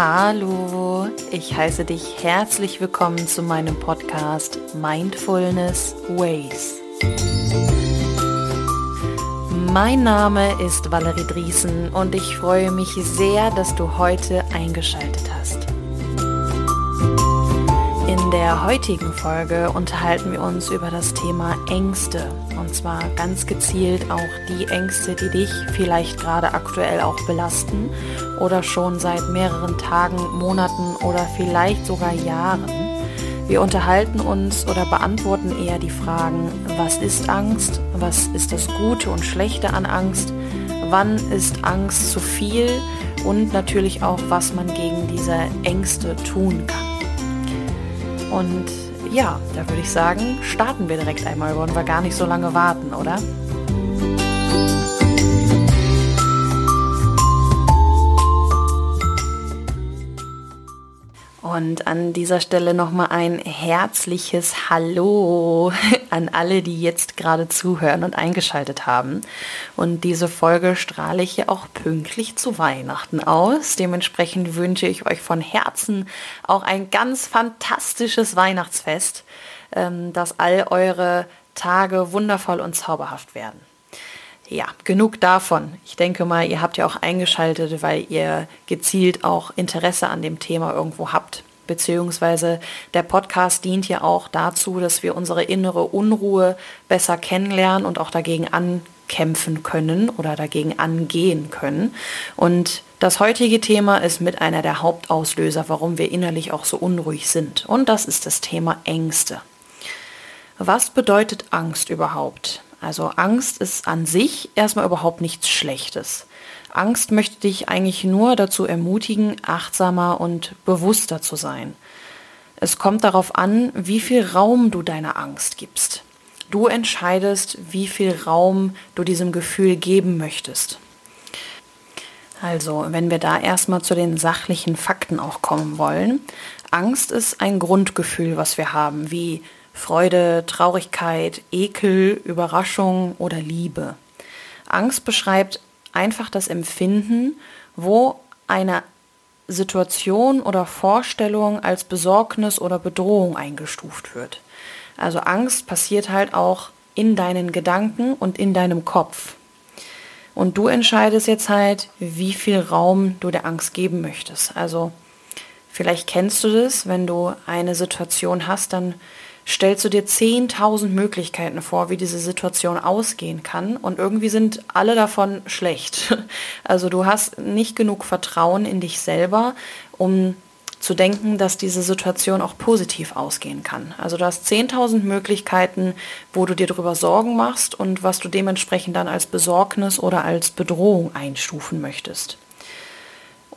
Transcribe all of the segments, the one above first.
Hallo, ich heiße dich herzlich willkommen zu meinem Podcast Mindfulness Ways. Mein Name ist Valerie Driesen und ich freue mich sehr, dass du heute eingeschaltet hast. In der heutigen Folge unterhalten wir uns über das Thema Ängste. Und zwar ganz gezielt auch die Ängste, die dich vielleicht gerade aktuell auch belasten oder schon seit mehreren Tagen, Monaten oder vielleicht sogar Jahren. Wir unterhalten uns oder beantworten eher die Fragen, was ist Angst? Was ist das Gute und Schlechte an Angst? Wann ist Angst zu viel? Und natürlich auch, was man gegen diese Ängste tun kann. Und ja, da würde ich sagen, starten wir direkt einmal, wollen wir gar nicht so lange warten, oder? Und an dieser Stelle nochmal ein herzliches Hallo an alle, die jetzt gerade zuhören und eingeschaltet haben. Und diese Folge strahle ich ja auch pünktlich zu Weihnachten aus. Dementsprechend wünsche ich euch von Herzen auch ein ganz fantastisches Weihnachtsfest, ähm, dass all eure Tage wundervoll und zauberhaft werden. Ja, genug davon. Ich denke mal, ihr habt ja auch eingeschaltet, weil ihr gezielt auch Interesse an dem Thema irgendwo habt. Beziehungsweise der Podcast dient ja auch dazu, dass wir unsere innere Unruhe besser kennenlernen und auch dagegen ankämpfen können oder dagegen angehen können. Und das heutige Thema ist mit einer der Hauptauslöser, warum wir innerlich auch so unruhig sind. Und das ist das Thema Ängste. Was bedeutet Angst überhaupt? Also Angst ist an sich erstmal überhaupt nichts Schlechtes. Angst möchte dich eigentlich nur dazu ermutigen, achtsamer und bewusster zu sein. Es kommt darauf an, wie viel Raum du deiner Angst gibst. Du entscheidest, wie viel Raum du diesem Gefühl geben möchtest. Also, wenn wir da erstmal zu den sachlichen Fakten auch kommen wollen. Angst ist ein Grundgefühl, was wir haben, wie Freude, Traurigkeit, Ekel, Überraschung oder Liebe. Angst beschreibt einfach das Empfinden, wo eine Situation oder Vorstellung als Besorgnis oder Bedrohung eingestuft wird. Also Angst passiert halt auch in deinen Gedanken und in deinem Kopf. Und du entscheidest jetzt halt, wie viel Raum du der Angst geben möchtest. Also vielleicht kennst du das, wenn du eine Situation hast, dann stellst du dir 10.000 Möglichkeiten vor, wie diese Situation ausgehen kann und irgendwie sind alle davon schlecht. Also du hast nicht genug Vertrauen in dich selber, um zu denken, dass diese Situation auch positiv ausgehen kann. Also du hast 10.000 Möglichkeiten, wo du dir darüber Sorgen machst und was du dementsprechend dann als Besorgnis oder als Bedrohung einstufen möchtest.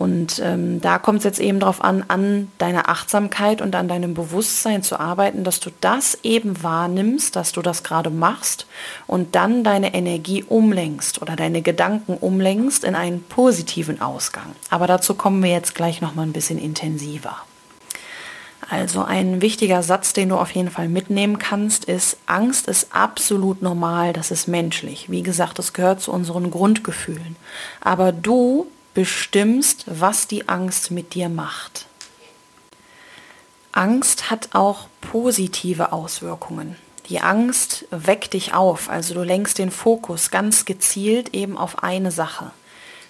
Und ähm, da kommt es jetzt eben darauf an, an deiner Achtsamkeit und an deinem Bewusstsein zu arbeiten, dass du das eben wahrnimmst, dass du das gerade machst und dann deine Energie umlenkst oder deine Gedanken umlenkst in einen positiven Ausgang. Aber dazu kommen wir jetzt gleich nochmal ein bisschen intensiver. Also ein wichtiger Satz, den du auf jeden Fall mitnehmen kannst, ist, Angst ist absolut normal, das ist menschlich. Wie gesagt, das gehört zu unseren Grundgefühlen. Aber du bestimmst, was die Angst mit dir macht. Angst hat auch positive Auswirkungen. Die Angst weckt dich auf, also du lenkst den Fokus ganz gezielt eben auf eine Sache.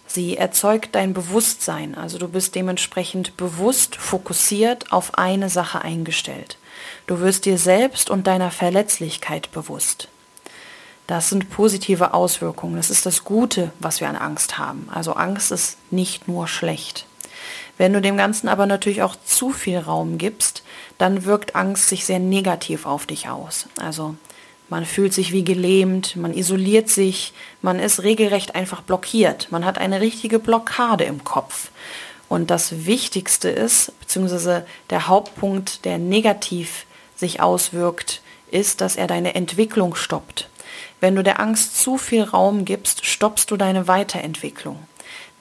Sie erzeugt dein Bewusstsein, also du bist dementsprechend bewusst fokussiert auf eine Sache eingestellt. Du wirst dir selbst und deiner Verletzlichkeit bewusst. Das sind positive Auswirkungen. Das ist das Gute, was wir an Angst haben. Also Angst ist nicht nur schlecht. Wenn du dem Ganzen aber natürlich auch zu viel Raum gibst, dann wirkt Angst sich sehr negativ auf dich aus. Also man fühlt sich wie gelähmt, man isoliert sich, man ist regelrecht einfach blockiert. Man hat eine richtige Blockade im Kopf. Und das Wichtigste ist, beziehungsweise der Hauptpunkt, der negativ sich auswirkt, ist, dass er deine Entwicklung stoppt. Wenn du der Angst zu viel Raum gibst, stoppst du deine Weiterentwicklung.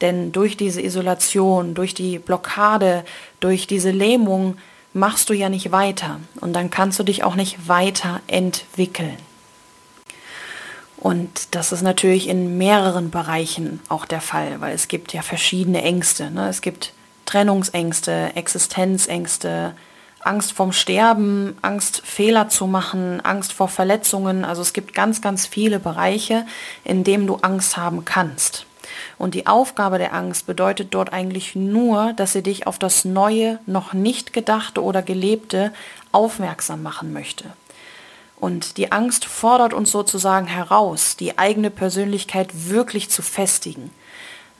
Denn durch diese Isolation, durch die Blockade, durch diese Lähmung machst du ja nicht weiter und dann kannst du dich auch nicht weiterentwickeln. Und das ist natürlich in mehreren Bereichen auch der Fall, weil es gibt ja verschiedene Ängste. Ne? Es gibt Trennungsängste, Existenzängste, Angst vorm Sterben, Angst Fehler zu machen, Angst vor Verletzungen. Also es gibt ganz, ganz viele Bereiche, in denen du Angst haben kannst. Und die Aufgabe der Angst bedeutet dort eigentlich nur, dass sie dich auf das Neue, noch nicht gedachte oder gelebte aufmerksam machen möchte. Und die Angst fordert uns sozusagen heraus, die eigene Persönlichkeit wirklich zu festigen.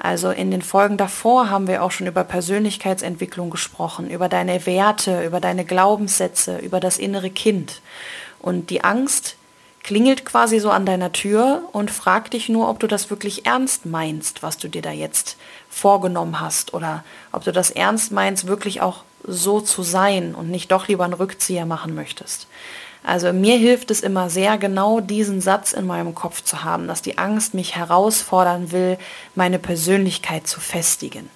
Also in den Folgen davor haben wir auch schon über Persönlichkeitsentwicklung gesprochen, über deine Werte, über deine Glaubenssätze, über das innere Kind. Und die Angst klingelt quasi so an deiner Tür und fragt dich nur, ob du das wirklich ernst meinst, was du dir da jetzt vorgenommen hast oder ob du das ernst meinst, wirklich auch so zu sein und nicht doch lieber einen Rückzieher machen möchtest. Also mir hilft es immer sehr, genau diesen Satz in meinem Kopf zu haben, dass die Angst mich herausfordern will, meine Persönlichkeit zu festigen.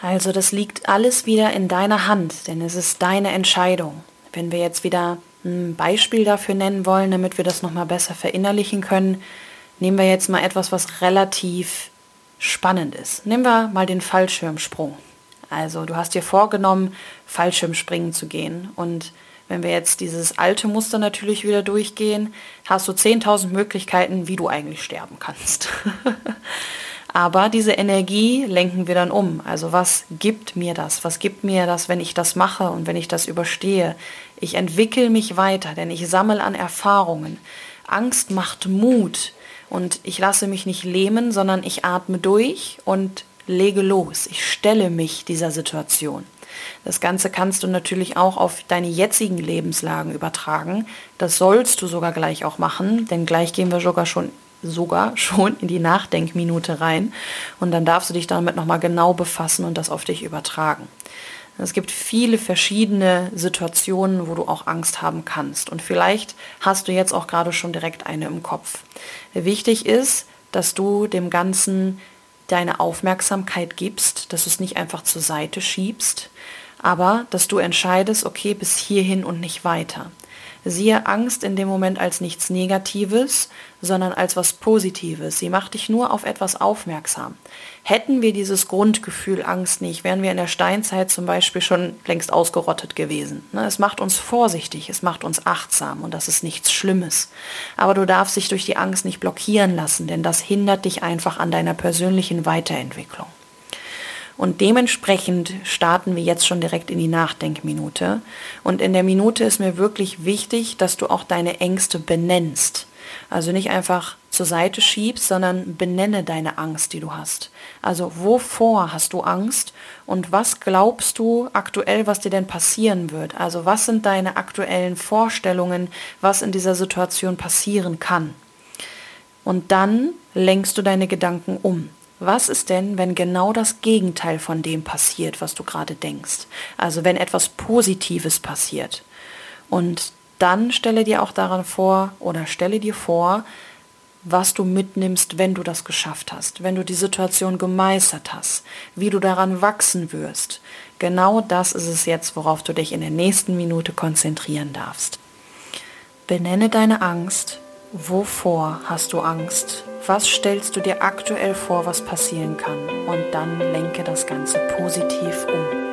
Also das liegt alles wieder in deiner Hand, denn es ist deine Entscheidung. Wenn wir jetzt wieder ein Beispiel dafür nennen wollen, damit wir das nochmal besser verinnerlichen können, nehmen wir jetzt mal etwas, was relativ spannend ist. Nehmen wir mal den Fallschirmsprung. Also du hast dir vorgenommen, Fallschirmspringen zu gehen und wenn wir jetzt dieses alte Muster natürlich wieder durchgehen, hast du 10.000 Möglichkeiten, wie du eigentlich sterben kannst. Aber diese Energie lenken wir dann um. Also was gibt mir das? Was gibt mir das, wenn ich das mache und wenn ich das überstehe? Ich entwickle mich weiter, denn ich sammle an Erfahrungen. Angst macht Mut und ich lasse mich nicht lähmen, sondern ich atme durch und lege los. Ich stelle mich dieser Situation. Das Ganze kannst du natürlich auch auf deine jetzigen Lebenslagen übertragen. Das sollst du sogar gleich auch machen, denn gleich gehen wir sogar schon sogar schon in die Nachdenkminute rein und dann darfst du dich damit nochmal genau befassen und das auf dich übertragen. Es gibt viele verschiedene Situationen, wo du auch Angst haben kannst und vielleicht hast du jetzt auch gerade schon direkt eine im Kopf. Wichtig ist, dass du dem Ganzen deine Aufmerksamkeit gibst, dass du es nicht einfach zur Seite schiebst, aber dass du entscheidest, okay, bis hierhin und nicht weiter. Siehe Angst in dem Moment als nichts Negatives, sondern als was Positives. Sie macht dich nur auf etwas aufmerksam. Hätten wir dieses Grundgefühl Angst nicht, wären wir in der Steinzeit zum Beispiel schon längst ausgerottet gewesen. Ne, es macht uns vorsichtig, es macht uns achtsam und das ist nichts Schlimmes. Aber du darfst dich durch die Angst nicht blockieren lassen, denn das hindert dich einfach an deiner persönlichen Weiterentwicklung. Und dementsprechend starten wir jetzt schon direkt in die Nachdenkminute. Und in der Minute ist mir wirklich wichtig, dass du auch deine Ängste benennst. Also nicht einfach zur Seite schiebst, sondern benenne deine Angst, die du hast. Also wovor hast du Angst und was glaubst du aktuell, was dir denn passieren wird? Also was sind deine aktuellen Vorstellungen, was in dieser Situation passieren kann? Und dann lenkst du deine Gedanken um. Was ist denn, wenn genau das Gegenteil von dem passiert, was du gerade denkst? Also wenn etwas Positives passiert. Und dann stelle dir auch daran vor oder stelle dir vor, was du mitnimmst, wenn du das geschafft hast, wenn du die Situation gemeistert hast, wie du daran wachsen wirst. Genau das ist es jetzt, worauf du dich in der nächsten Minute konzentrieren darfst. Benenne deine Angst. Wovor hast du Angst? Was stellst du dir aktuell vor, was passieren kann? Und dann lenke das Ganze positiv um.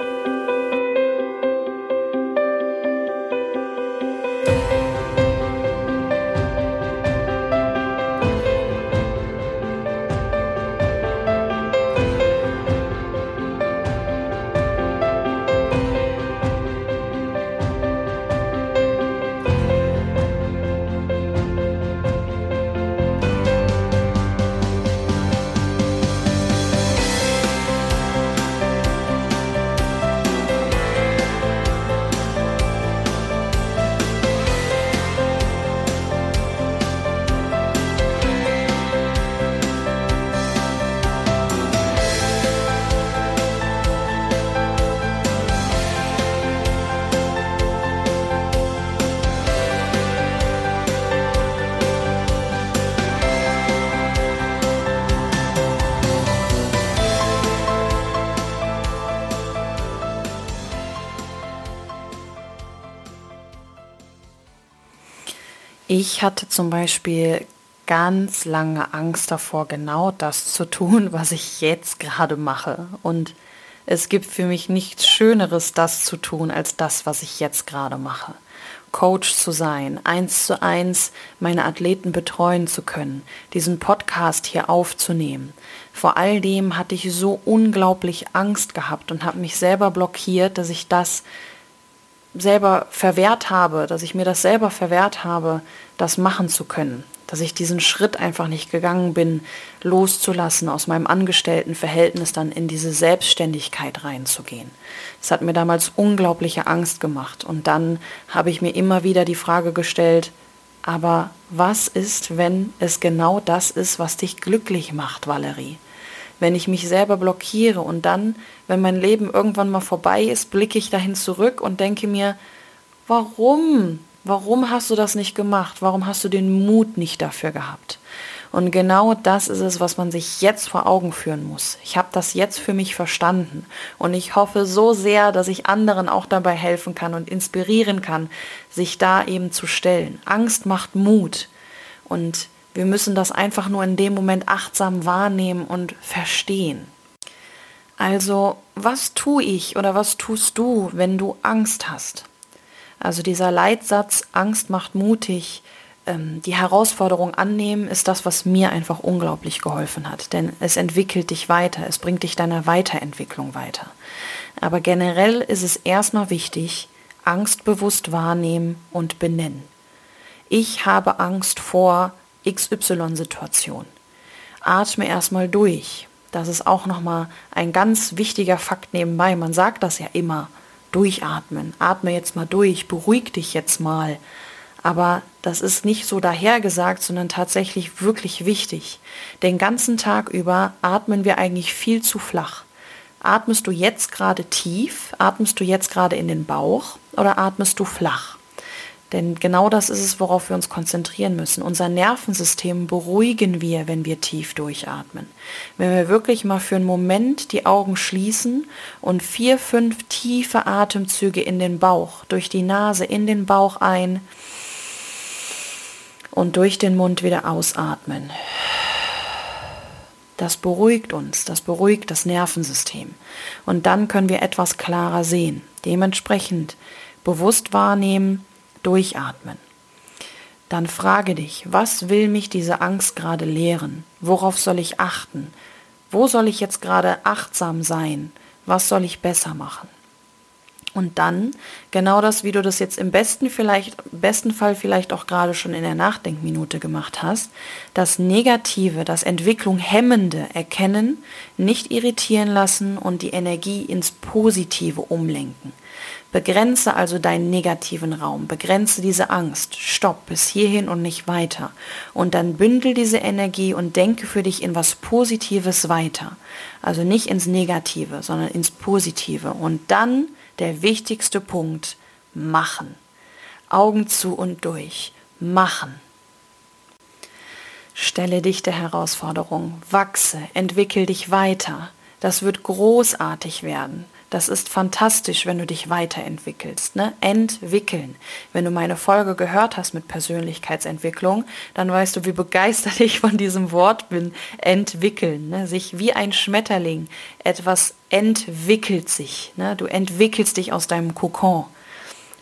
Ich hatte zum Beispiel ganz lange Angst davor, genau das zu tun, was ich jetzt gerade mache. Und Es gibt für mich nichts Schöneres, das zu tun, als das, was ich jetzt gerade mache. Coach zu sein, eins zu eins meine Athleten betreuen zu können, diesen Podcast hier aufzunehmen. Vor all dem hatte ich so unglaublich Angst gehabt und habe mich selber blockiert, dass ich das selber verwehrt habe, dass ich mir das selber verwehrt habe, das machen zu können dass ich diesen Schritt einfach nicht gegangen bin, loszulassen, aus meinem Angestelltenverhältnis dann in diese Selbstständigkeit reinzugehen. Das hat mir damals unglaubliche Angst gemacht. Und dann habe ich mir immer wieder die Frage gestellt, aber was ist, wenn es genau das ist, was dich glücklich macht, Valerie? Wenn ich mich selber blockiere und dann, wenn mein Leben irgendwann mal vorbei ist, blicke ich dahin zurück und denke mir, warum? Warum hast du das nicht gemacht? Warum hast du den Mut nicht dafür gehabt? Und genau das ist es, was man sich jetzt vor Augen führen muss. Ich habe das jetzt für mich verstanden und ich hoffe so sehr, dass ich anderen auch dabei helfen kann und inspirieren kann, sich da eben zu stellen. Angst macht Mut und wir müssen das einfach nur in dem Moment achtsam wahrnehmen und verstehen. Also, was tue ich oder was tust du, wenn du Angst hast? Also dieser Leitsatz, Angst macht mutig, ähm, die Herausforderung annehmen, ist das, was mir einfach unglaublich geholfen hat. Denn es entwickelt dich weiter, es bringt dich deiner Weiterentwicklung weiter. Aber generell ist es erstmal wichtig, Angst bewusst wahrnehmen und benennen. Ich habe Angst vor XY-Situation. Atme erstmal durch. Das ist auch nochmal ein ganz wichtiger Fakt nebenbei. Man sagt das ja immer durchatmen. Atme jetzt mal durch, beruhig dich jetzt mal. Aber das ist nicht so dahergesagt, sondern tatsächlich wirklich wichtig. Den ganzen Tag über atmen wir eigentlich viel zu flach. Atmest du jetzt gerade tief? Atmest du jetzt gerade in den Bauch? Oder atmest du flach? Denn genau das ist es, worauf wir uns konzentrieren müssen. Unser Nervensystem beruhigen wir, wenn wir tief durchatmen. Wenn wir wirklich mal für einen Moment die Augen schließen und vier, fünf tiefe Atemzüge in den Bauch, durch die Nase in den Bauch ein und durch den Mund wieder ausatmen. Das beruhigt uns, das beruhigt das Nervensystem. Und dann können wir etwas klarer sehen. Dementsprechend bewusst wahrnehmen, Durchatmen. Dann frage dich, was will mich diese Angst gerade lehren? Worauf soll ich achten? Wo soll ich jetzt gerade achtsam sein? Was soll ich besser machen? Und dann genau das, wie du das jetzt im besten vielleicht, besten Fall vielleicht auch gerade schon in der Nachdenkminute gemacht hast, das Negative, das Entwicklung hemmende erkennen, nicht irritieren lassen und die Energie ins Positive umlenken. Begrenze also deinen negativen Raum, begrenze diese Angst, stopp bis hierhin und nicht weiter. Und dann bündel diese Energie und denke für dich in was Positives weiter. Also nicht ins Negative, sondern ins Positive. Und dann der wichtigste Punkt, machen. Augen zu und durch, machen. Stelle dich der Herausforderung, wachse, entwickel dich weiter. Das wird großartig werden. Das ist fantastisch, wenn du dich weiterentwickelst. Ne? Entwickeln. Wenn du meine Folge gehört hast mit Persönlichkeitsentwicklung, dann weißt du, wie begeistert ich von diesem Wort bin. Entwickeln. Ne? Sich wie ein Schmetterling. Etwas entwickelt sich. Ne? Du entwickelst dich aus deinem Kokon.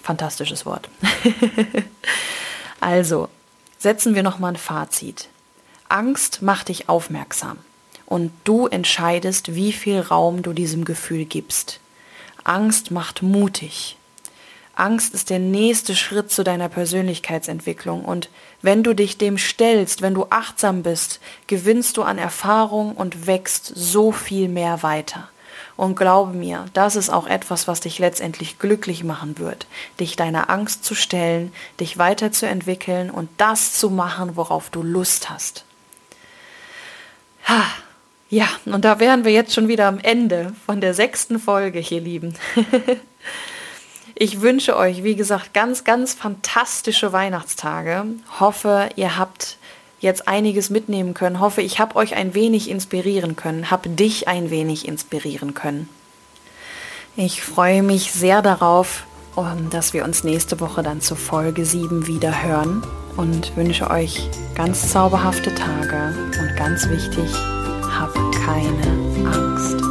Fantastisches Wort. also, setzen wir nochmal ein Fazit. Angst macht dich aufmerksam und du entscheidest, wie viel Raum du diesem Gefühl gibst. Angst macht mutig. Angst ist der nächste Schritt zu deiner Persönlichkeitsentwicklung und wenn du dich dem stellst, wenn du achtsam bist, gewinnst du an Erfahrung und wächst so viel mehr weiter. Und glaube mir, das ist auch etwas, was dich letztendlich glücklich machen wird, dich deiner Angst zu stellen, dich weiterzuentwickeln und das zu machen, worauf du Lust hast. Ha, ja, und da wären wir jetzt schon wieder am Ende von der sechsten Folge hier, Lieben. ich wünsche euch, wie gesagt, ganz, ganz fantastische Weihnachtstage. Hoffe, ihr habt jetzt einiges mitnehmen können. Hoffe, ich habe euch ein wenig inspirieren können, habe dich ein wenig inspirieren können. Ich freue mich sehr darauf, dass wir uns nächste Woche dann zur Folge 7 wieder hören und wünsche euch ganz zauberhafte Tage und ganz wichtig, hab keine Angst.